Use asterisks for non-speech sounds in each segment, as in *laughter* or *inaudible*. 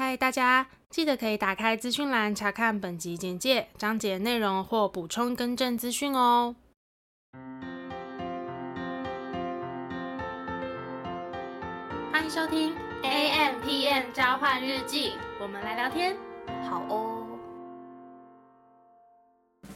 嗨，大家记得可以打开资讯栏查看本集简介、章节内容或补充更正资讯哦。欢迎收听 AMpm 交换日记，我们来聊天，好哦。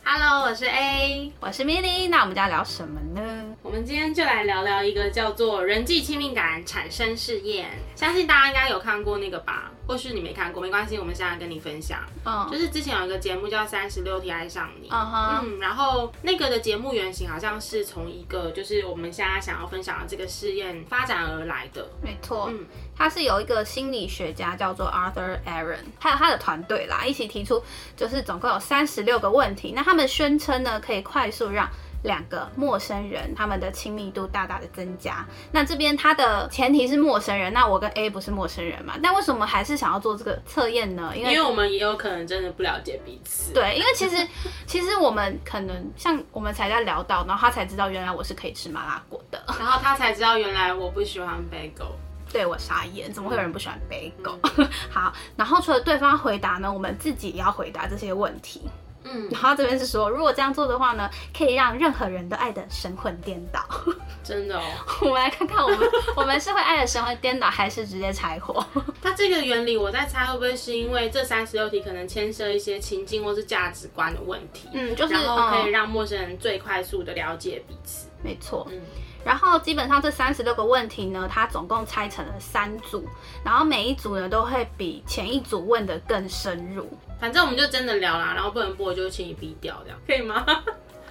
Hello，我是 A，我是 Millie，那我们要聊什么呢？我们今天就来聊聊一个叫做人际亲密感产生试验，相信大家应该有看过那个吧？或是你没看过，没关系，我们现在跟你分享。嗯，就是之前有一个节目叫《三十六题爱上你》，嗯哼，嗯，然后那个的节目原型好像是从一个就是我们现在想要分享的这个试验发展而来的。没错，嗯，他是有一个心理学家叫做 Arthur Aaron，还有他的团队啦，一起提出，就是总共有三十六个问题，那他们宣称呢，可以快速让两个陌生人他们的亲密度大大的增加。那这边它的前提是陌生人，那我跟 A 不是陌生人嘛？但为什么还是想要做这个测验呢？因为因为我们也有可能真的不了解彼此。对，因为其实其实我们可能像 *laughs* 我们才在聊到，然后他才知道原来我是可以吃麻辣锅的，然后他才知道原来我不喜欢 bagel。对，我傻眼，怎么会有人不喜欢 bagel？、嗯、*laughs* 好，然后除了对方回答呢，我们自己也要回答这些问题。嗯，然后这边是说，如果这样做的话呢，可以让任何人都爱的神魂颠倒。*laughs* 真的哦，我们来看看我们 *laughs* 我们是会爱的神魂颠倒，还是直接柴火？*laughs* 它这个原理，我在猜会不会是因为这三十六题可能牵涉一些情境或是价值观的问题？嗯，就是然后可以让陌生人最快速的了解彼此。嗯、没错，嗯。然后基本上这三十六个问题呢，它总共拆成了三组，然后每一组呢都会比前一组问的更深入。反正我们就真的聊啦，然后不能播就请你逼掉，这样可以吗？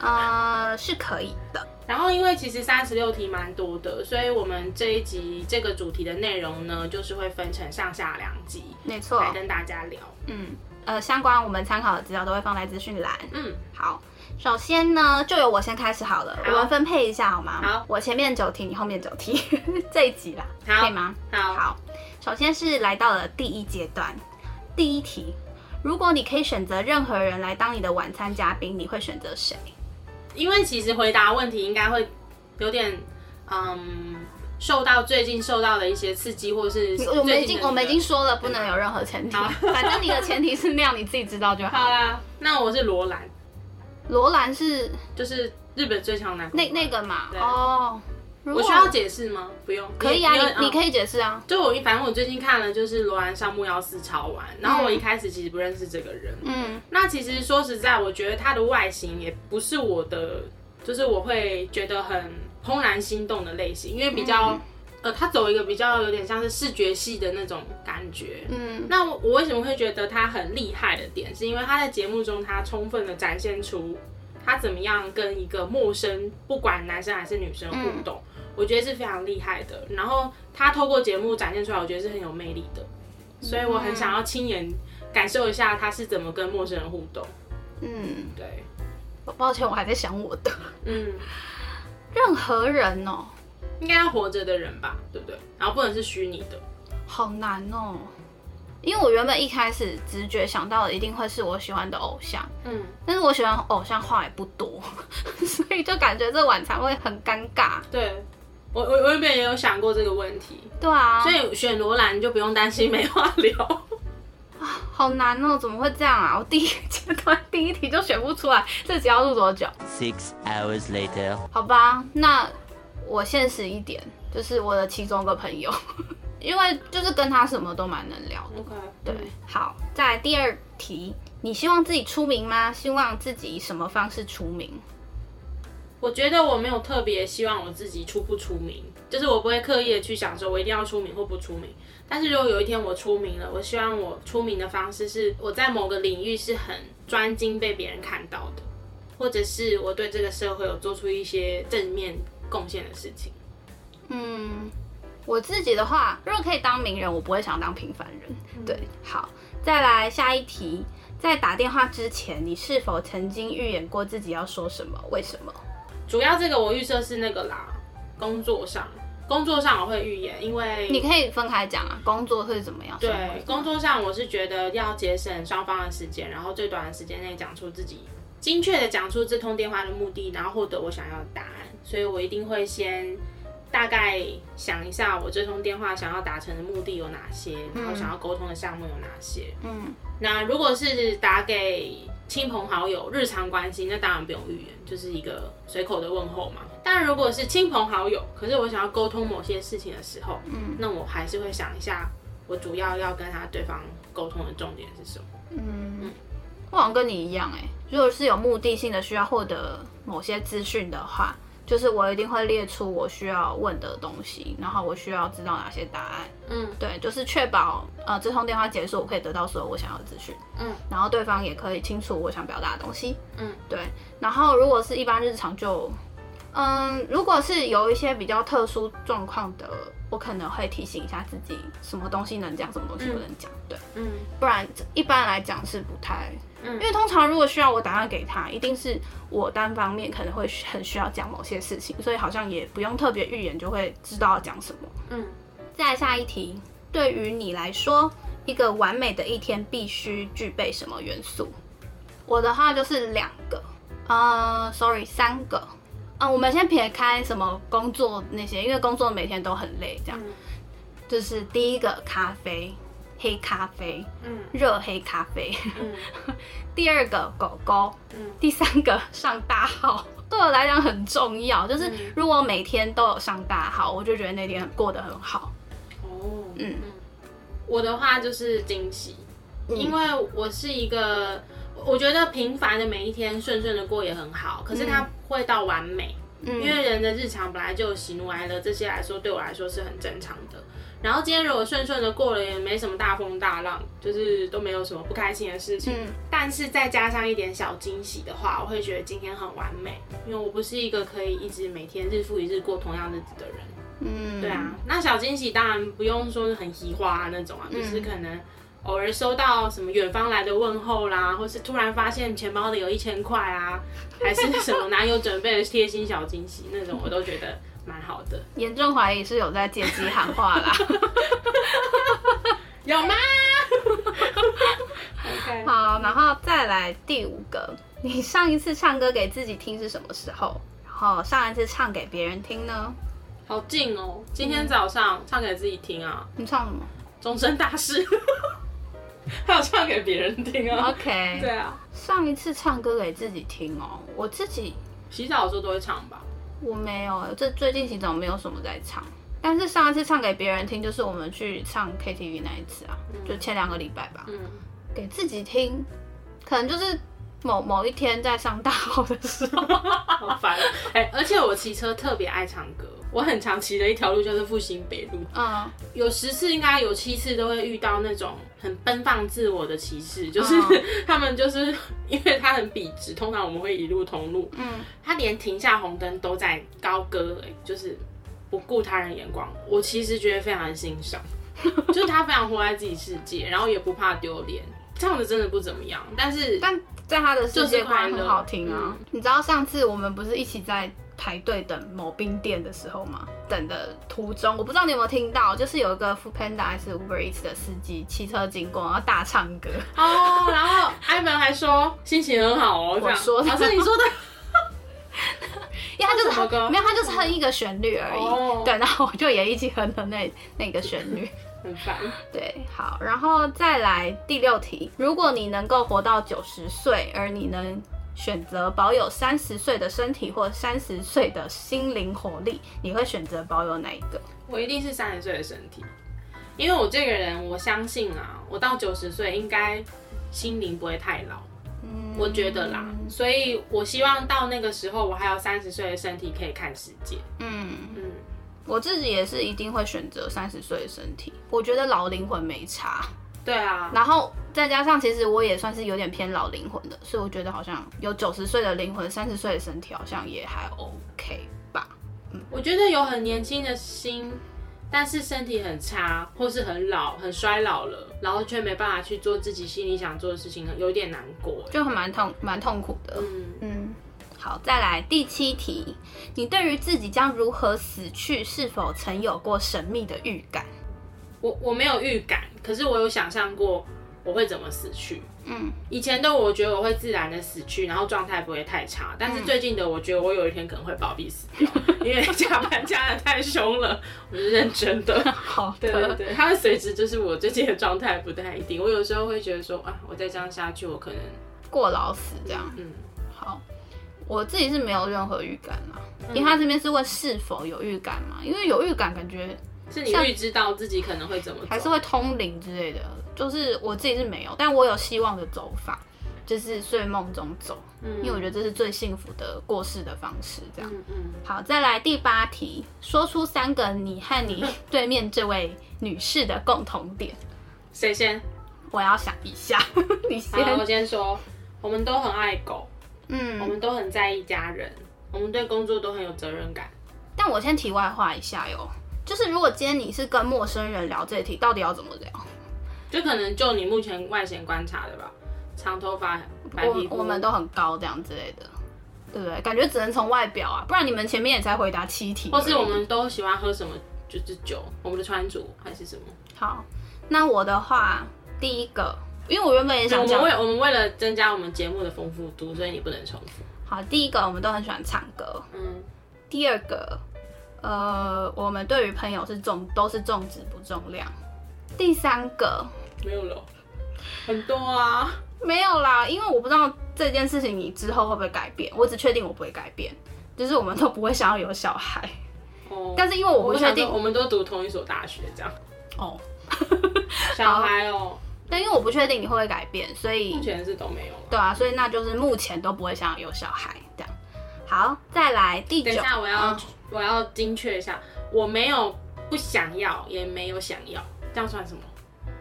呃，是可以的。然后因为其实三十六题蛮多的，所以我们这一集这个主题的内容呢，就是会分成上下两集，没错，来跟大家聊。嗯，呃，相关我们参考的资料都会放在资讯栏。嗯，好，首先呢，就由我先开始好了，好，我们分配一下好吗？好，我前面九题，你后面九题，*laughs* 这一集啦，好，可以吗？好，好，首先是来到了第一阶段，第一题。如果你可以选择任何人来当你的晚餐嘉宾，你会选择谁？因为其实回答问题应该会有点，嗯，受到最近受到的一些刺激，或是我们已经我们已经说了不能有任何前提，*laughs* 反正你的前提是那样，你自己知道就好。好啦，那我是罗兰。罗兰是就是日本最强男，那那个嘛，哦。我需要解释吗？不用，可以啊，你你可以解释啊。就我，反正我最近看了，就是罗兰上木曜四超玩，然后我一开始其实不认识这个人。嗯，那其实说实在，我觉得他的外形也不是我的，就是我会觉得很怦然心动的类型，因为比较，呃，他走一个比较有点像是视觉系的那种感觉。嗯，那我为什么会觉得他很厉害的点，是因为他在节目中他充分的展现出他怎么样跟一个陌生，不管男生还是女生互动。我觉得是非常厉害的，然后他透过节目展现出来，我觉得是很有魅力的，所以我很想要亲眼感受一下他是怎么跟陌生人互动。嗯，对。抱歉，我还在想我的。嗯，任何人哦，应该要活着的人吧，对不对？然后不能是虚拟的。好难哦，因为我原本一开始直觉想到的一定会是我喜欢的偶像，嗯，但是我喜欢偶像话也不多，*laughs* 所以就感觉这晚餐会很尴尬。对。我我我原本也有想过这个问题，对啊，所以选罗兰就不用担心没话聊啊，好难哦，怎么会这样啊？我第一 *laughs* 阶段第一题就选不出来，这集要录多久？Six hours later。好吧，那我现实一点，就是我的其中一个朋友，*laughs* 因为就是跟他什么都蛮能聊的。OK，对，好，再来第二题，你希望自己出名吗？希望自己以什么方式出名？我觉得我没有特别希望我自己出不出名，就是我不会刻意的去想说我一定要出名或不出名。但是如果有一天我出名了，我希望我出名的方式是我在某个领域是很专精被别人看到的，或者是我对这个社会有做出一些正面贡献的事情。嗯，我自己的话，如果可以当名人，我不会想当平凡人。嗯、对，好，再来下一题，在打电话之前，你是否曾经预演过自己要说什么？为什么？主要这个我预设是那个啦，工作上，工作上我会预言，因为你可以分开讲啊，工作会怎么样？对，工作上我是觉得要节省双方的时间，然后最短的时间内讲出自己精确的讲出这通电话的目的，然后获得我想要的答案，所以我一定会先大概想一下，我这通电话想要达成的目的有哪些，然后想要沟通的项目有哪些。嗯，那如果是打给亲朋好友、日常关系，那当然不用预言，就是一个随口的问候嘛。但如果是亲朋好友，可是我想要沟通某些事情的时候，嗯，那我还是会想一下，我主要要跟他对方沟通的重点是什么。嗯，嗯，我好像跟你一样，哎，如果是有目的性的需要获得某些资讯的话。就是我一定会列出我需要问的东西，然后我需要知道哪些答案。嗯，对，就是确保呃这通电话结束，我可以得到所有我想要的资讯。嗯，然后对方也可以清楚我想表达的东西。嗯，对。然后如果是一般日常就，嗯，如果是有一些比较特殊状况的，我可能会提醒一下自己，什么东西能讲，什么东西不能讲。对，嗯，不然一般来讲是不太。因为通常如果需要我答案给他，一定是我单方面可能会很需要讲某些事情，所以好像也不用特别预言就会知道要讲什么。嗯，再下一题，对于你来说，一个完美的一天必须具备什么元素？我的话就是两个，呃，sorry，三个。啊、呃，我们先撇开什么工作那些，因为工作每天都很累，这样。嗯、就是第一个咖啡。黑咖啡，嗯，热黑咖啡，嗯，*laughs* 第二个狗狗，嗯，第三个上大号，*laughs* 对我来讲很重要。就是如果每天都有上大号，我就觉得那天过得很好。哦，嗯，我的话就是惊喜，因为我是一个，我觉得平凡的每一天顺顺的过也很好，可是它会到完美，因为人的日常本来就有喜怒哀乐，这些来说对我来说是很正常的。然后今天如果顺顺的过了，也没什么大风大浪，就是都没有什么不开心的事情。嗯，但是再加上一点小惊喜的话，我会觉得今天很完美，因为我不是一个可以一直每天日复一日过同样日子的人。嗯，对啊。那小惊喜当然不用说是很奇花啊那种啊，就是可能偶尔收到什么远方来的问候啦，或是突然发现钱包里有一千块啊，还是什么 *laughs* 男友准备的贴心小惊喜那种，我都觉得。蛮好的，严重怀疑是有在借机喊话啦，*laughs* 有吗？*laughs* OK，好，然后再来第五个，你上一次唱歌给自己听是什么时候？然后上一次唱给别人听呢？好近哦，今天早上唱给自己听啊。你唱什么？终身大事。*laughs* 还有唱给别人听啊。OK，对啊，上一次唱歌给自己听哦，我自己洗澡的时候都会唱吧。我没有，这最近其实我没有什么在唱，但是上一次唱给别人听，就是我们去唱 KTV 那一次啊，嗯、就前两个礼拜吧。嗯，给自己听，可能就是某某一天在上大号的时候，*laughs* 好烦。哎、欸，而且我骑车特别爱唱歌。我很常骑的一条路就是复兴北路，嗯，有十次应该有七次都会遇到那种很奔放自我的骑士，就是、嗯、*laughs* 他们就是 *laughs* 因为他很笔直，通常我们会一路同路，嗯，他连停下红灯都在高歌，哎，就是不顾他人眼光，我其实觉得非常的欣赏，就是他非常活在自己世界，然后也不怕丢脸，唱的真的不怎么样，但是但在他的世界观很好听啊，嗯、你知道上次我们不是一起在。排队等某冰店的时候嘛，等的途中，我不知道你有没有听到，就是有一个 Foodpanda 还是 Uber Eats 的司机骑车经过，然后大唱歌。哦，然后艾文还说心情很好哦，我说的，老师你说的，*laughs* 因为他就是没有，他就是哼一个旋律而已，哦、对，然后我就也一起哼的那那个旋律，*laughs* 很烦，对，好，然后再来第六题，如果你能够活到九十岁，而你能。选择保有三十岁的身体或三十岁的心灵活力，你会选择保有哪一个？我一定是三十岁的身体，因为我这个人，我相信啊，我到九十岁应该心灵不会太老，嗯，我觉得啦，所以我希望到那个时候，我还有三十岁的身体可以看世界。嗯嗯，我自己也是一定会选择三十岁的身体，我觉得老灵魂没差。对啊，然后再加上，其实我也算是有点偏老灵魂的，所以我觉得好像有九十岁的灵魂，三十岁的身体好像也还 OK 吧。嗯，我觉得有很年轻的心，但是身体很差，或是很老、很衰老了，然后却没办法去做自己心里想做的事情，有点难过，就很蛮痛、蛮痛苦的。嗯嗯，好，再来第七题，你对于自己将如何死去，是否曾有过神秘的预感？我我没有预感，可是我有想象过我会怎么死去。嗯，以前的我觉得我会自然的死去，然后状态不会太差。但是最近的我觉得我有一天可能会暴毙死掉，嗯、因为 *laughs* 加班加的太凶了。我是认真的。*laughs* 好的，对对对，它会随之就是我最近的状态不太一定。我有时候会觉得说啊，我再这样下去，我可能过劳死这样。嗯，好，我自己是没有任何预感啦。嗯、因为他这边是问是否有预感嘛？因为有预感，感觉是你预知到自己可能会怎么，还是会通灵之类的。就是我自己是没有，但我有希望的走法，就是睡梦中走，嗯，因为我觉得这是最幸福的过世的方式。这样，嗯嗯。好，再来第八题，说出三个你和你 *laughs* 对面这位女士的共同点。谁先？我要想一下。*laughs* 你先。好，我先说，我们都很爱狗，嗯，我们都很在意家人，我们对工作都很有责任感。但我先题外话一下哟，就是如果今天你是跟陌生人聊这题，到底要怎么聊？就可能就你目前外显观察的吧，长头发、白皮肤，我们都很高这样之类的，对不对？感觉只能从外表啊，不然你们前面也才回答七题。或是我们都喜欢喝什么？就是酒，我们的穿着还是什么？好，那我的话，第一个，因为我原本也想讲，我们为我们为了增加我们节目的丰富度，所以你不能重复。好，第一个，我们都很喜欢唱歌。嗯。第二个，呃，我们对于朋友是重都是重质不重量。第三个。没有了，很多啊，没有啦，因为我不知道这件事情你之后会不会改变，我只确定我不会改变，就是我们都不会想要有小孩。哦，但是因为我不确定，我们都读同一所大学这样。哦，*laughs* 小孩哦，但因为我不确定你会不会改变，所以目前是都没有。对啊，所以那就是目前都不会想要有小孩这样。好，再来第九。等一下，我要、哦、我要精确一下，我没有不想要，也没有想要，这样算什么？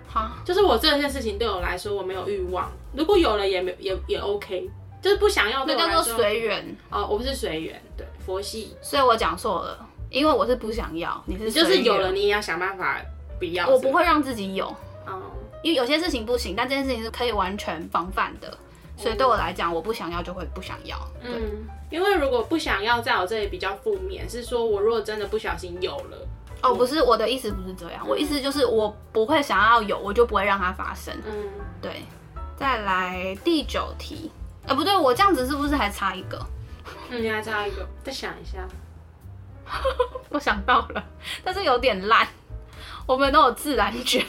好，就是我这件事情对我来说我没有欲望，如果有了也没也也 OK，就是不想要。那叫做随缘。哦，我不是随缘，对佛系，所以我讲错了，因为我是不想要，你是就是有了你也要想办法不要，我不会让自己有，哦，因为有些事情不行，但这件事情是可以完全防范的，所以对我来讲，我不想要就会不想要，嗯，因为如果不想要在我这里比较负面，是说我如果真的不小心有了。哦，不是，我的意思不是这样，嗯、我意思就是我不会想要有，我就不会让它发生。嗯，对。再来第九题，哎、欸，不对，我这样子是不是还差一个？嗯，你还差一个，再想一下。*laughs* 我想到了，但是有点烂。我们都有自然卷。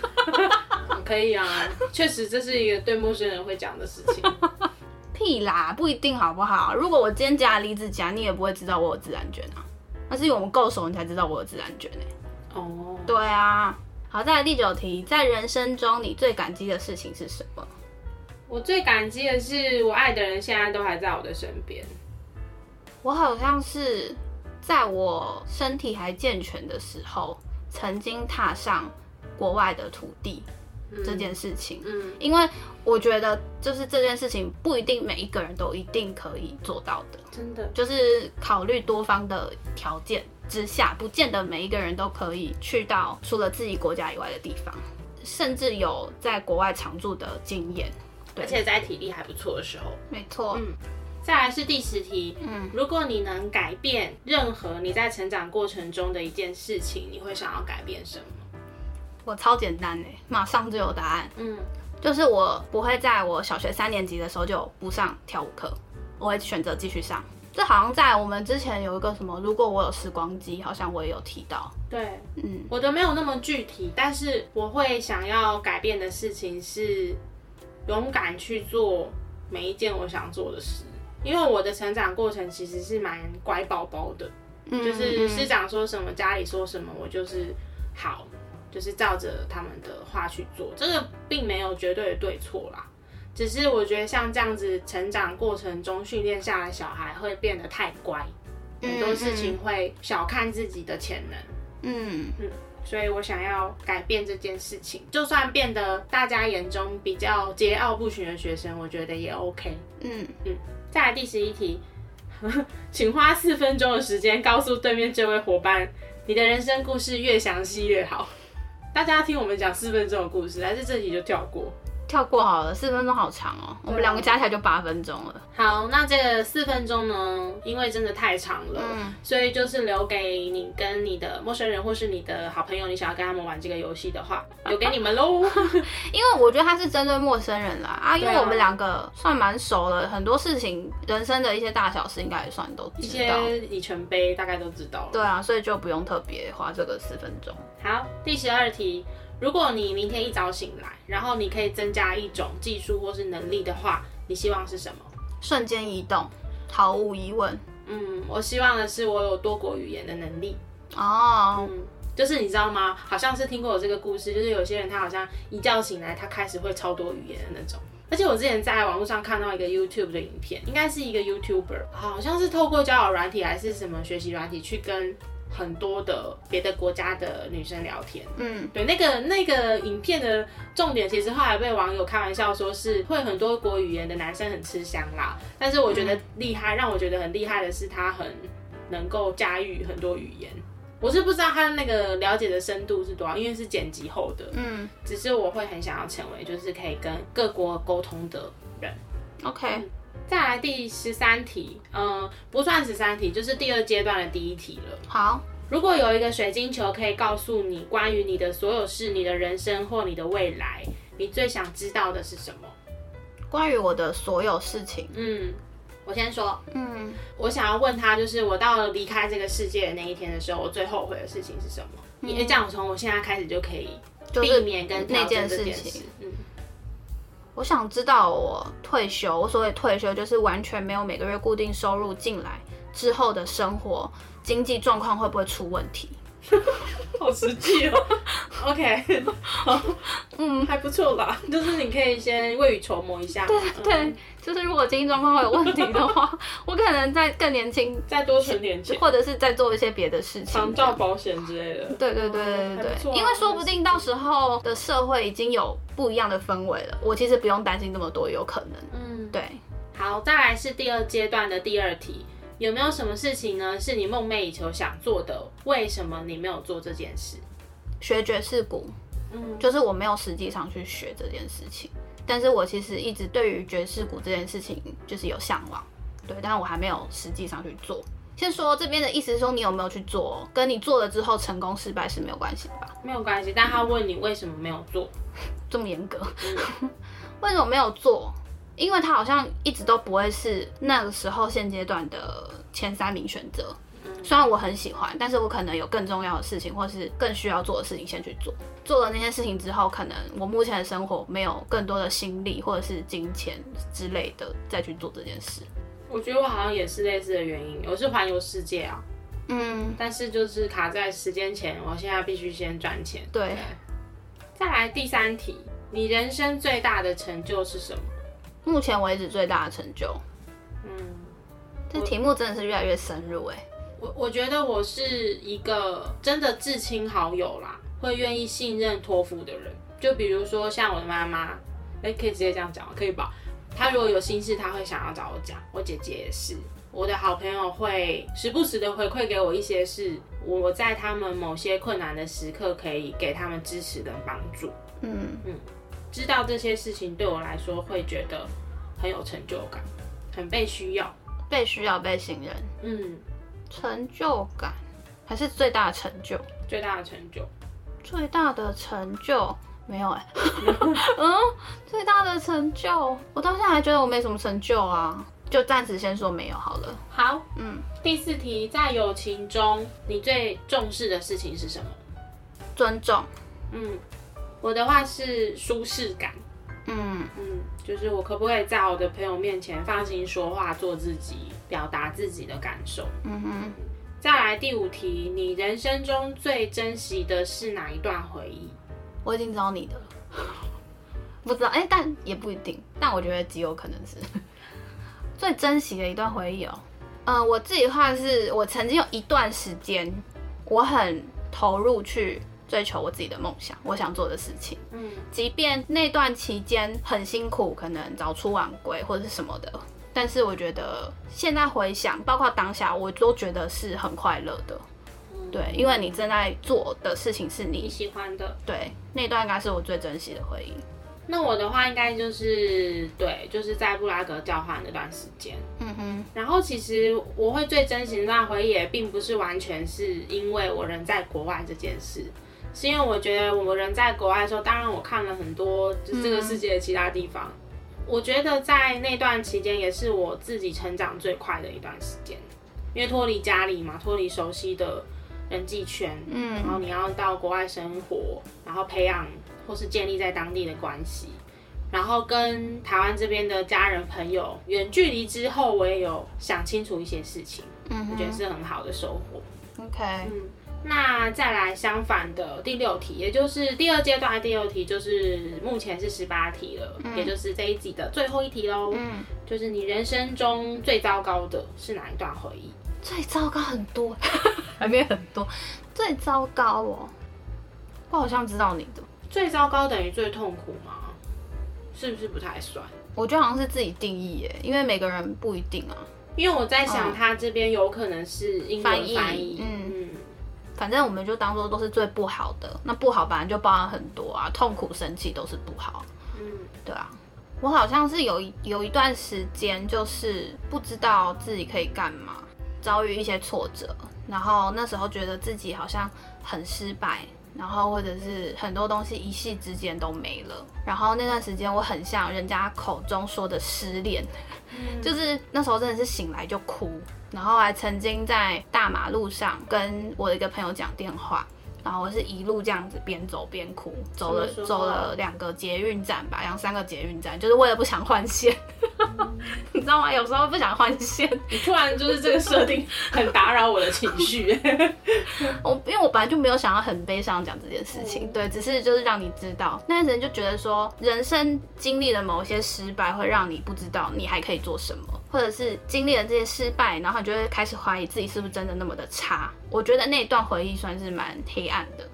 *laughs* 可以啊，确实这是一个对陌生人会讲的事情。*laughs* 屁啦，不一定好不好？如果我今天夹离子夹，你也不会知道我有自然卷啊。那是因为我们够熟，你才知道我有自然卷呢。哦，oh. 对啊。好，再来第九题，在人生中你最感激的事情是什么？我最感激的是我爱的人现在都还在我的身边。我好像是在我身体还健全的时候，曾经踏上国外的土地。这件事情，嗯，因为我觉得就是这件事情不一定每一个人都一定可以做到的，真的，就是考虑多方的条件之下，不见得每一个人都可以去到除了自己国家以外的地方，甚至有在国外常住的经验，而且在体力还不错的时候，没错，嗯，再来是第十题，嗯，如果你能改变任何你在成长过程中的一件事情，你会想要改变什么？我超简单哎，马上就有答案。嗯，就是我不会在我小学三年级的时候就不上跳舞课，我会选择继续上。这好像在我们之前有一个什么，如果我有时光机，好像我也有提到。对，嗯，我的没有那么具体，但是我会想要改变的事情是勇敢去做每一件我想做的事，因为我的成长过程其实是蛮乖宝宝的，嗯，就是师长说什么，家里说什么，我就是好。就是照着他们的话去做，这个并没有绝对的对错啦，只是我觉得像这样子成长过程中训练下来，小孩会变得太乖，很多事情会小看自己的潜能。嗯嗯，所以我想要改变这件事情，就算变得大家眼中比较桀骜不驯的学生，我觉得也 OK。嗯嗯，再来第十一题，*laughs* 请花四分钟的时间告诉对面这位伙伴，你的人生故事越详细越好。大家听我们讲四分钟的故事，来自这题就跳过？跳过好了，四分钟好长哦，我们两个加起来就八分钟了。好，那这个四分钟呢，因为真的太长了，嗯，所以就是留给你跟你的陌生人或是你的好朋友，你想要跟他们玩这个游戏的话，*laughs* 留给你们喽。*laughs* 因为我觉得它是针对陌生人啦啊，因为我们两个算蛮熟了，很多事情，人生的一些大小事应该也算都知道，一些里程碑大概都知道了。对啊，所以就不用特别花这个四分钟。好，第十二题，如果你明天一早醒来，然后你可以增加一种技术或是能力的话，你希望是什么？瞬间移动，毫无疑问。嗯，我希望的是我有多国语言的能力。哦，嗯，就是你知道吗？好像是听过我这个故事，就是有些人他好像一觉醒来，他开始会超多语言的那种。而且我之前在网络上看到一个 YouTube 的影片，应该是一个 YouTuber，好像是透过交友软体还是什么学习软体去跟。很多的别的国家的女生聊天，嗯，对，那个那个影片的重点，其实后来被网友开玩笑说是会很多国语言的男生很吃香啦。但是我觉得厉害，让我觉得很厉害的是他很能够驾驭很多语言。我是不知道他那个了解的深度是多少，因为是剪辑后的，嗯，只是我会很想要成为就是可以跟各国沟通的人。OK，嗯，再来第十三题，嗯，不算十三题，就是第二阶段的第一题了。好，如果有一个水晶球可以告诉你关于你的所有事、你的人生或你的未来，你最想知道的是什么？关于我的所有事情，嗯，我先说，嗯，我想要问他，就是我到了离开这个世界的那一天的时候，我最后悔的事情是什么？因为这样，我从我现在开始就可以避免跟那件事情。嗯，我想知道我退休，我所谓退休就是完全没有每个月固定收入进来之后的生活。经济状况会不会出问题？*laughs* 好实际哦。OK，好，嗯，还不错吧。就是你可以先未雨绸缪一下。对对，就是如果经济状况会有问题的话，*laughs* 我可能再更年轻，再多存点钱，或者是再做一些别的事情，长照保险之类的。对对对对对对，因为说不定到时候的社会已经有不一样的氛围了，我其实不用担心这么多，有可能。嗯，对。好，再来是第二阶段的第二题。有没有什么事情呢？是你梦寐以求想做的？为什么你没有做这件事？学爵士鼓，嗯，就是我没有实际上去学这件事情，但是我其实一直对于爵士鼓这件事情就是有向往，对，但是我还没有实际上去做。先说这边的意思是说，你有没有去做？跟你做了之后成功失败是没有关系的吧？没有关系，但他问你为什么没有做，*laughs* 这么严格？嗯、*laughs* 为什么没有做？因为他好像一直都不会是那个时候现阶段的前三名选择。虽然我很喜欢，但是我可能有更重要的事情，或是更需要做的事情先去做。做了那些事情之后，可能我目前的生活没有更多的心力或者是金钱之类的再去做这件事。我觉得我好像也是类似的原因。我是环游世界啊，嗯，但是就是卡在时间前，我现在必须先赚钱。对。再来第三题，你人生最大的成就是什么？目前为止最大的成就，嗯，这题目真的是越来越深入哎。我我觉得我是一个真的至亲好友啦，会愿意信任托付的人。就比如说像我的妈妈，哎，可以直接这样讲吗？可以吧？她如果有心事，她会想要找我讲。我姐姐也是，我的好朋友会时不时的回馈给我一些事，我在他们某些困难的时刻可以给他们支持跟帮助。嗯嗯。知道这些事情对我来说会觉得很有成就感，很被需要，被需要，被信任。嗯，成就感还是最大的成就？最大的成就，最大的成就没有哎、欸。*laughs* 嗯，最大的成就，我到现在还觉得我没什么成就啊，就暂时先说没有好了。好，嗯，第四题，在友情中你最重视的事情是什么？尊重。嗯。我的话是舒适感，嗯嗯，就是我可不可以在我的朋友面前放心说话，做自己，表达自己的感受，嗯哼。再来第五题，你人生中最珍惜的是哪一段回忆？我已经知道你的了，*laughs* 不知道哎、欸，但也不一定，但我觉得极有可能是 *laughs* 最珍惜的一段回忆哦。嗯、呃，我自己的话是我曾经有一段时间，我很投入去。追求我自己的梦想，我想做的事情。嗯，即便那段期间很辛苦，可能早出晚归或者是什么的，但是我觉得现在回想，包括当下，我都觉得是很快乐的。嗯，对，因为你正在做的事情是你，你喜欢的。对，那段应该是我最珍惜的回忆。那我的话应该就是对，就是在布拉格交换那段时间。嗯哼。然后其实我会最珍惜那段回忆，也并不是完全是因为我人在国外这件事，是因为我觉得我人在国外的时候，当然我看了很多就是这个世界的其他地方。嗯我觉得在那段期间也是我自己成长最快的一段时间，因为脱离家里嘛，脱离熟悉的人际圈，嗯，然后你要到国外生活，然后培养或是建立在当地的关系，然后跟台湾这边的家人朋友远距离之后，我也有想清楚一些事情，嗯，我觉得是很好的收获。OK，嗯。那再来相反的第六题，也就是第二阶段的第六题，就是目前是十八题了，嗯、也就是这一集的最后一题喽。嗯，就是你人生中最糟糕的是哪一段回忆？最糟糕很多，*laughs* 还没很多。最糟糕哦，我好像知道你的。最糟糕等于最痛苦吗？是不是不太算？我觉得好像是自己定义耶，因为每个人不一定啊。因为我在想，他这边有可能是英文翻译，嗯。反正我们就当做都是最不好的，那不好本来就包含很多啊，痛苦、生气都是不好。嗯，对啊，我好像是有有一段时间就是不知道自己可以干嘛，遭遇一些挫折，然后那时候觉得自己好像很失败，然后或者是很多东西一夕之间都没了，然后那段时间我很像人家口中说的失恋，嗯，*laughs* 就是那时候真的是醒来就哭。然后还曾经在大马路上跟我的一个朋友讲电话，然后我是一路这样子边走边哭，走了走了两个捷运站吧，两三个捷运站，就是为了不想换线，嗯、*laughs* 你知道吗？有时候不想换线，你突然就是这个设定很打扰我的情绪。*laughs* 我因为我本来就没有想要很悲伤讲这件事情，对，只是就是让你知道，那时候就觉得说，人生经历了某些失败，会让你不知道你还可以做什么。或者是经历了这些失败，然后你就会开始怀疑自己是不是真的那么的差。我觉得那一段回忆算是蛮黑暗的。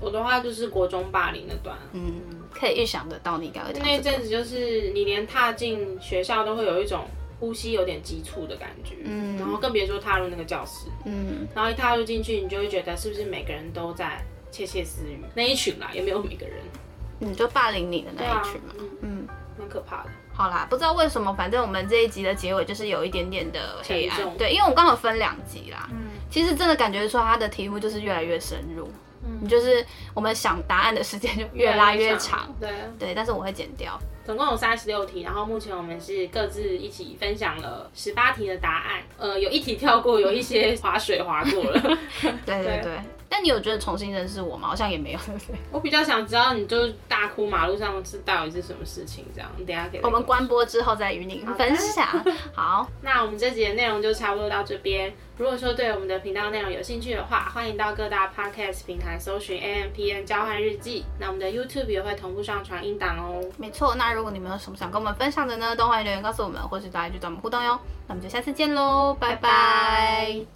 我的话就是国中霸凌那段，嗯，可以预想得到你刚刚讲那阵子，就是你连踏进学校都会有一种呼吸有点急促的感觉，嗯，然后更别说踏入那个教室，嗯，然后一踏入进去，你就会觉得是不是每个人都在窃窃私语？那一群啦，有没有每个人？嗯，就霸凌你的那一群嘛，啊、嗯，蛮可怕的。好啦，不知道为什么，反正我们这一集的结尾就是有一点点的黑暗。对，因为我们刚好分两集啦。嗯，其实真的感觉说它的题目就是越来越深入，嗯，就是我们想答案的时间就越拉越长。对对，但是我会剪掉。总共有三十六题，然后目前我们是各自一起分享了十八题的答案。呃，有一题跳过，有一些划水划过了。对 *laughs* 对 *laughs* 对。但你有觉得重新认识我吗？好像也没有。*laughs* 我比较想知道，你就大哭马路上是到底是什么事情？这样，等下给我们关播之后再与你分享。*laughs* 好，那我们这集的内容就差不多到这边。如果说对我们的频道内容有兴趣的话，欢迎到各大 podcast 平台搜寻 A M P N 交换日记。那我们的 YouTube 也会同步上传音档哦。没错，那如果你们有什么想跟我们分享的呢，都欢迎留言告诉我们，或是大家去找我们互动哟。那我们就下次见喽，拜拜。